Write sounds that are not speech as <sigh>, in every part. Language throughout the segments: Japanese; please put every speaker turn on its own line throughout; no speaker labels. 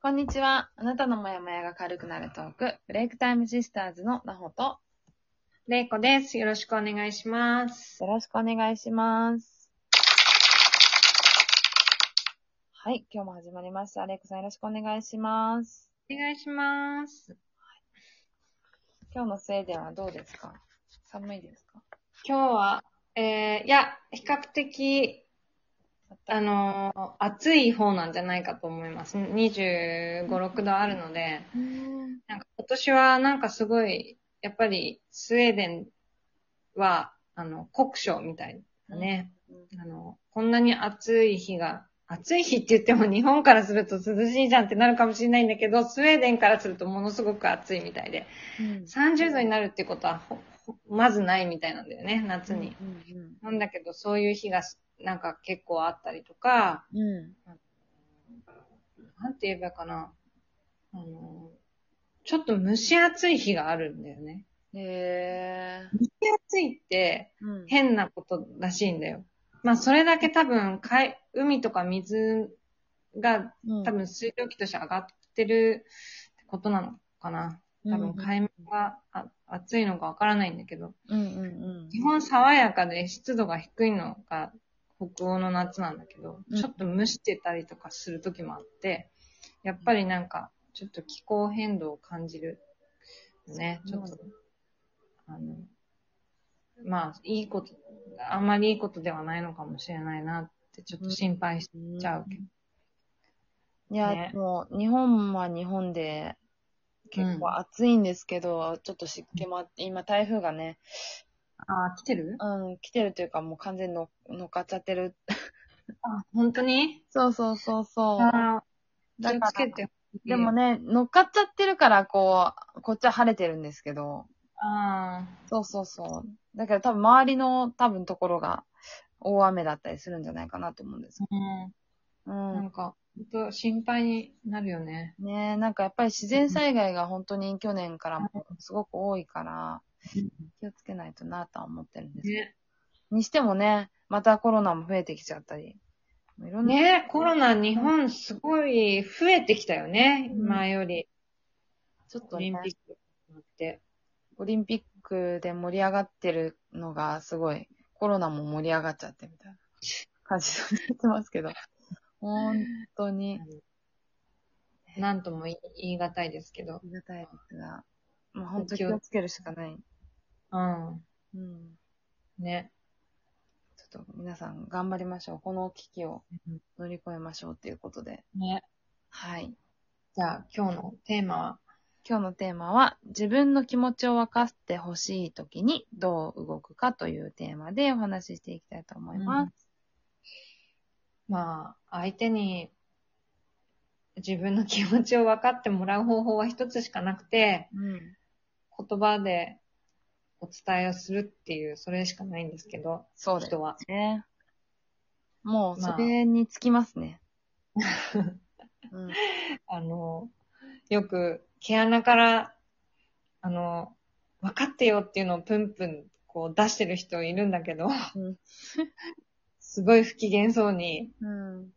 こんにちは。あなたのモヤモヤが軽くなるトーク、ブレイクタイムシスターズのなほと、
れいこです。よろしくお願いします。
よろしくお願いします。はい、今日も始まりました。レイコさんよろしくお願いします。
お願いします。
今日のスウェーデンはどうですか？寒いですか？
今日は、えー、いや、比較的、あのー暑い方なんじゃないかと思います。25、6度あるので。なんか今年はなんかすごい、やっぱりスウェーデンは、あの、酷暑みたいなね。あの、こんなに暑い日が、暑い日って言っても日本からすると涼しいじゃんってなるかもしれないんだけど、スウェーデンからするとものすごく暑いみたいで、
うん。
30度になるってことはまずないみたいなんだよね、夏に。
うん
なんだけど、そういう日がすなんか結構あったりとか、
うん。うん。
なんて言えばいいかな。あの、ちょっと蒸し暑い日があるんだよね。
へ
蒸し暑いって。変なことらしいんだよ。まあ、それだけ多分、かい海とか水が
うん
多分水蒸気として上がってるってことなのかな。多分海面があ暑いのかわからないんだけど、
うんうんうん。
基本爽やかで湿度が低いのが北欧の夏なんだけど、
うん
ちょっと蒸してたりとかする時もあって、やっぱりなんかちょっと気候変動を感じるよね。ちょっと、あの、まあ、いいこと、あんまりいいことではないのかもしれないなってちょっと心配しちゃうけど。
いや、
ね
もう、日本は日本で、結構暑いんですけど、ちょっと湿気もあって、今台風がね、
ああ、来てる？
うん、来てるというかもう完全に乗乗っかっちゃってる。
あ、本当に？
そうそうそうそう。
ああ、気
だから
をつけて。
でも。ね、乗っかっちゃってるから、こう、こっちは晴れてるんですけど、
あ
そうそうそう。だけど多分周りの多分ところが大雨だったりするんじゃないかなと思うんです
あ、うん。
う。
なんんか、本当心配になるよね。
ねえ、なんかやっぱり自然災害が本当に去年からもすごく多いから、気をつけないとなとは思ってるんですけど
ね。
にしてもね、またコロナも増えてきちゃったり。いろんな、
ねコロナ日本すごい増えてきたよね。
うん
前より。
ちょっとね
オリンピックって。
オリンピックで盛り上がってるのがすごい、コロナも盛り上がっちゃってみたいな感じになってますけど。本当に
なんとも言い言い難いですけど
あ。りがたいですが、まあ本当に気をつけるしかない。
うん。
うん。
ね。
ちょっと皆さん頑張りましょう。この危機を乗り越えましょうっていうことで。
ね。
はい。
じゃあ今日のテーマは、
今日のテーマは、自分の気持ちを分かってほしいときにどう動くかというテーマでお話ししていきたいと思います。
まあ、相手に自分の気持ちを分かってもらう方法は一つしかなくて、
うん。
言葉でお伝えをするっていう、それしかないんですけど、
そうです
人は。
ね。もう、それにつきますね。<laughs> うん。
あの、よく毛穴から、あの、分かってよっていうのをプンプンこう出してる人いるんだけど、
うん
すごい不機嫌そうに、
うん。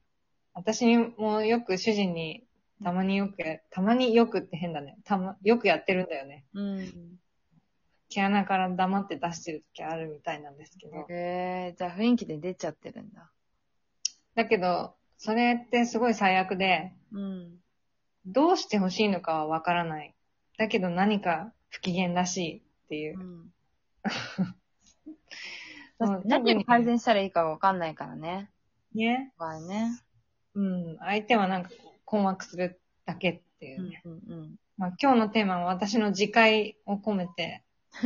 私もよく主人にたまによくや、たまによくって変だね。たま、よくやってるんだよね。
うん。
毛穴から黙って出してる時あるみたいなんですけど。
えー、じゃあ雰囲気で出ちゃってるんだ。
だけど、それってすごい最悪で、
うん。
どうしてほしいのかはわからない。だけど何か不機嫌らしいっていうう。
ん。<laughs>
そう
何を改善したらいいかがわかんないからね。
ね。
場合ね。
うん。相手はなんか困惑するだけっていううんね。
うんうん。
まあ今日のテーマは私の自戒を込めて、<laughs>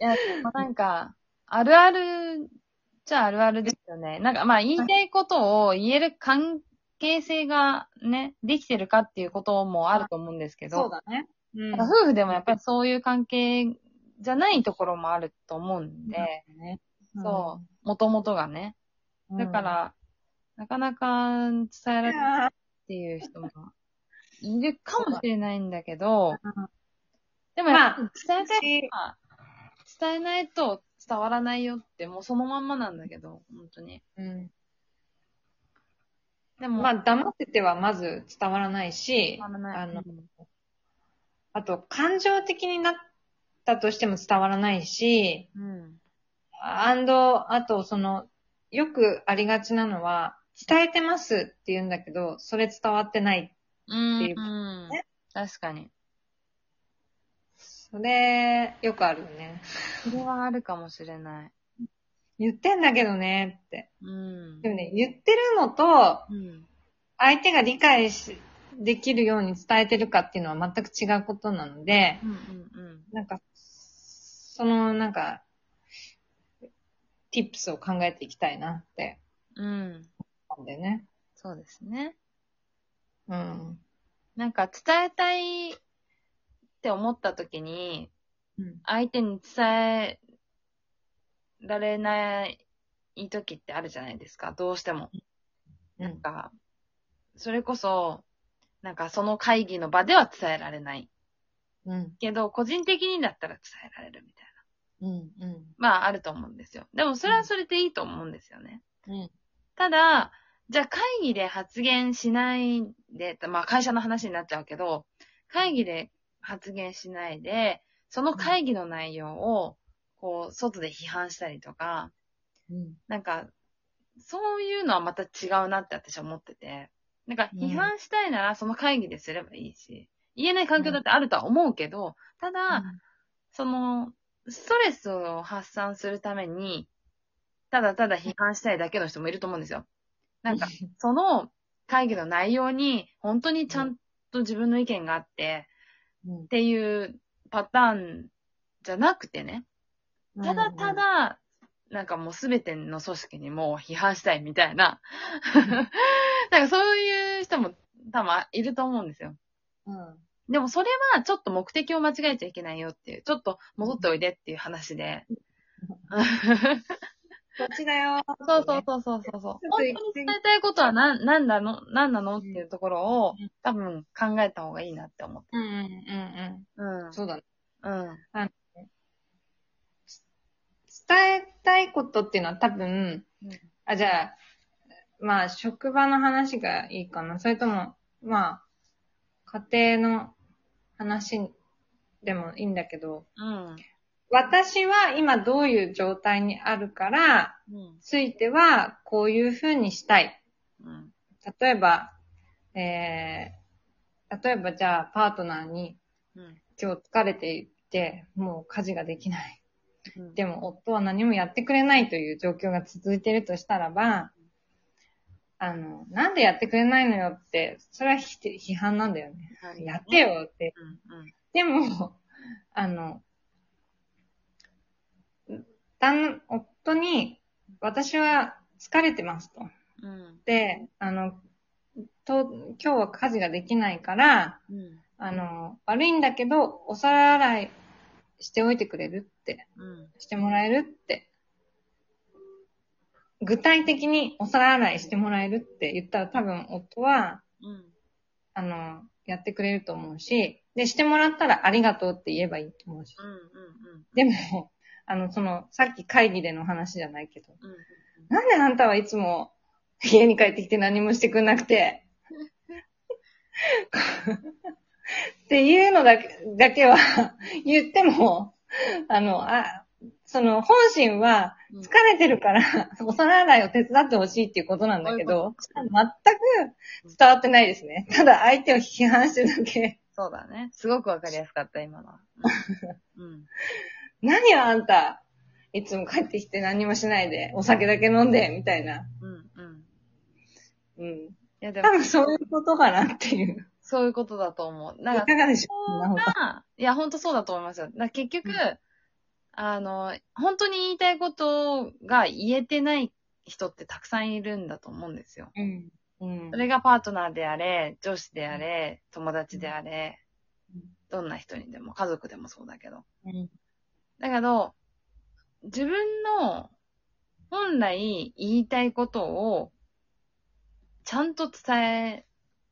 いや、まあなんか、あるあるじゃあるあるですよね。なんかまあ言いたいことを言える関係性がね、できてるかっていうこともあると思うんですけど、
だね。うん
夫婦でもやっぱりそういう関係じゃないところもあると思うんで、
ね。
そう、もともとがね。
うん。
だから、なかなか伝えられない
あ
っていう人もいるかもしれないんだけど、
うん
でもやっぱり伝えたい伝えないと伝わらないよって、もうそのまんまなんだけど、本当に。
うん。
でも、
まあ、黙っててはまず伝わらないし、
伝わらない
あの
うん
あと、感情的になったとしても伝わらないし、
うん。
アンド、あと、その、よくありがちなのは、伝えてますって言うんだけど、それ伝わってない。
うん。
っていう
うん
ね
確かに。
それ、よくあるよね。
それはあるかもしれない。
言ってんだけどねって。
うん
で。もね、言ってるのと、
うん。
相手が理解し、できるように伝えてるかっていうのは全く違うことなので、
うんうん
なんか、その、なんか、tips を考えていきたいなって
うん。うん。
思うんだよね。
そうですね。
うん。
なんか伝えたいって思った時に、
うん。
相手に伝えられない時ってあるじゃないですか。どうしても。
うん。
なんか、それこそ、なんかその会議の場では伝えられない。
うん。
けど、個人的にだったら伝えられるみたいな。
うん。うん。
まあ、あると思うんですよ。でも、それはそれでいいと思うんですよね。
うん。
ただ、じゃあ会議で発言しないで、まあ会社の話になっちゃうけど、会議で発言しないで、その会議の内容を、こう、外で批判したりとか、
うん。
なんか、そういうのはまた違うなって私は思ってて。なんか、批判したいならその会議ですればいいし、言えない環境だってあるとは思うけど、ただ、その、ストレスを発散するために、ただただ批判したいだけの人もいると思うんですよ。なんか、<laughs> その会議の内容に、本当にちゃんと自分の意見があって、
うん。
っていうパターンじゃなくてね、ただた、だ、なんかもうすべての組織にもう批判したいみたいな、<laughs> なんかそういう人も多分いると思うんですよ。
うん。
でもそれはちょっと目的を間違えちゃいけないよっていう、ちょっと戻っておいでっていう話で。<laughs>
こっちだよ。
そうそうそうそうそう <laughs> そう。本当に伝えたいことは何、なんだの、何なのっていうところを多分考えた方がいいなって思って。
うんうんうん
うん
うん。。そうだね。
うん。
伝えたいことっていうのは多分、あ、じゃあ、まあ、職場の話がいいかな。それとも、まあ、家庭の話でもいいんだけど、
うん。
私は今どういう状態にあるから、
うん。
ついてはこういうふうにしたい。
うん。
例えば、えー、例えばじゃあパートナーに
うん。
今日疲れていて、もう家事ができない。
うん。
でも夫は何もやってくれないという状況が続いているとしたらば、あの、なんでやってくれないのよって、それは批判なんだよね。やって。よって。
うん。うん。
でも、あの、旦夫に、私は疲れてますと。
うん。
で、あの、と、今日は家事ができないから、
うん。
あの、悪いんだけど、お皿洗いしておいてくれる。してもらえるって。具体的にお皿洗いしてもらえるって言ったら多分夫は、
うん。
あの、やってくれると思うし、で、してもらったらありがとうって言えばいいと思うし。
うん。うん。
でも、あの、その、さっき会議での話じゃないけど、
うん。
なんであんたはいつも家に帰ってきて何もしてくんなくて、<laughs> っていうのだけだけは言っても、<laughs> あの、あ、その本心は
うん。
疲れてるから、お皿洗いを手伝ってほしいっていうことなんだけど、全く伝わってないですね。ただ相手を批判してるだけ。
そうだね。すごくわかりやすかった、今のは。<laughs> うん。
何よあんた、いつも帰ってきて何もしないで、お酒だけ飲んで、みたいな。
うん。うん。
うん。
いや、でも、
多分そういうことかなっていう。
そういうことだと思う。なんか
いかがでしょう？
いや、本当そうだと思いますよ。だから結局、あの、本当に言いたいことが言えてない人ってたくさんいるんだと思うんですよ。
うん。うん
そ。れがパートナーであれ、上司であれ、友達であれ
うん、
どんな人にでも、家族でもそうだけど。
うん。
だけど、自分の本来言いたいことをちゃんと伝え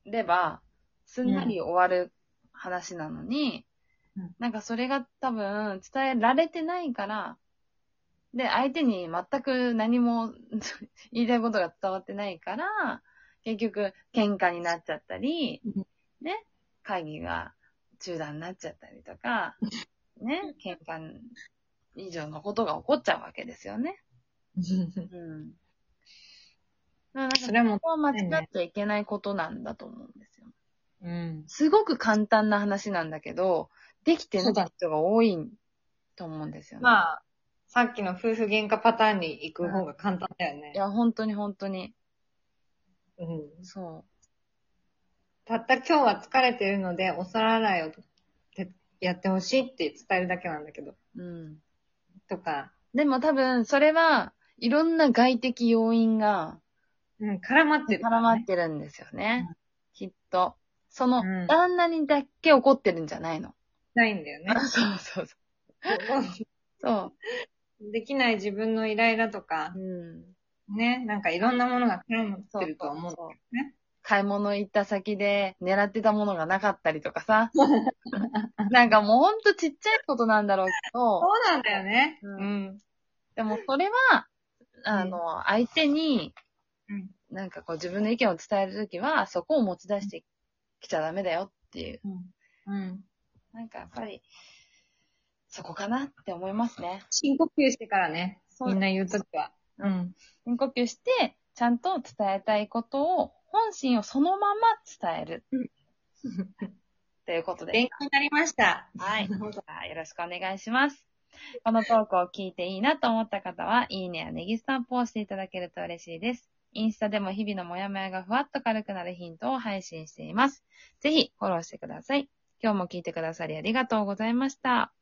れば、すんなり終わる話なのに、
うん
なんかそれが多分伝えられてないから、で、相手に全く何も <laughs> 言いたいことが伝わってないから、結局喧嘩になっちゃったり
うん、
ね、会議が中断になっちゃったりとか、ね、喧嘩以上のことが起こっちゃうわけですよね。うん。だからなんか
それはも
ここは間違っちゃいけないことなんだと思うんですよ。
う、うん。
すごく簡単な話なんだけど、できてない人が多いと思うんですよね。
まあ、さっきの夫婦喧嘩パターンに行く方が簡単だよね
い。や、本当に本当に。
うん。
そ
たった今日は疲れてるので、お皿洗いをてやってほしいって伝えるだけなんだけど。
う。うん。
とか、
でも多分、それは、いろんな外的要因が
うん、絡まってる、
絡まってるんですよね。きっと。その
うん、
旦那にだけ怒ってるんじゃないの。
ないんだよね。<laughs>
そうそうそう。そう。
できない自分のイライラとか、
うん。
ね、なんかいろんなものが絡まってると思うんね。
買い物行った先で狙ってたものがなかったりとかさ。<laughs> なんかもうほんとちっちゃいことなんだろうけど、
そうなんだよね。
う
うん。
でもそれは、あの、相手に
うん、
なんかこう自分の意見を伝えるときは、そこを持ち出してきちゃダメだよっていう。
うん。
なんかやっぱり、そこかなって思いますね。
深呼吸してからね、みんな言うときは。うん。
深呼吸して、ちゃんと伝えたいことを、本心をそのまま伝える。ということで。
勉強になりました。
はい。<laughs> よろしくお願いします。このトークを聞いていいなと思った方は、いいねやネギスタンプを押していただけると嬉しいです。インスタでも日々のモヤモヤがふわっと軽くなるヒントを配信しています。ぜひフォローしてください。今日も聞いてくださりありがとうございました。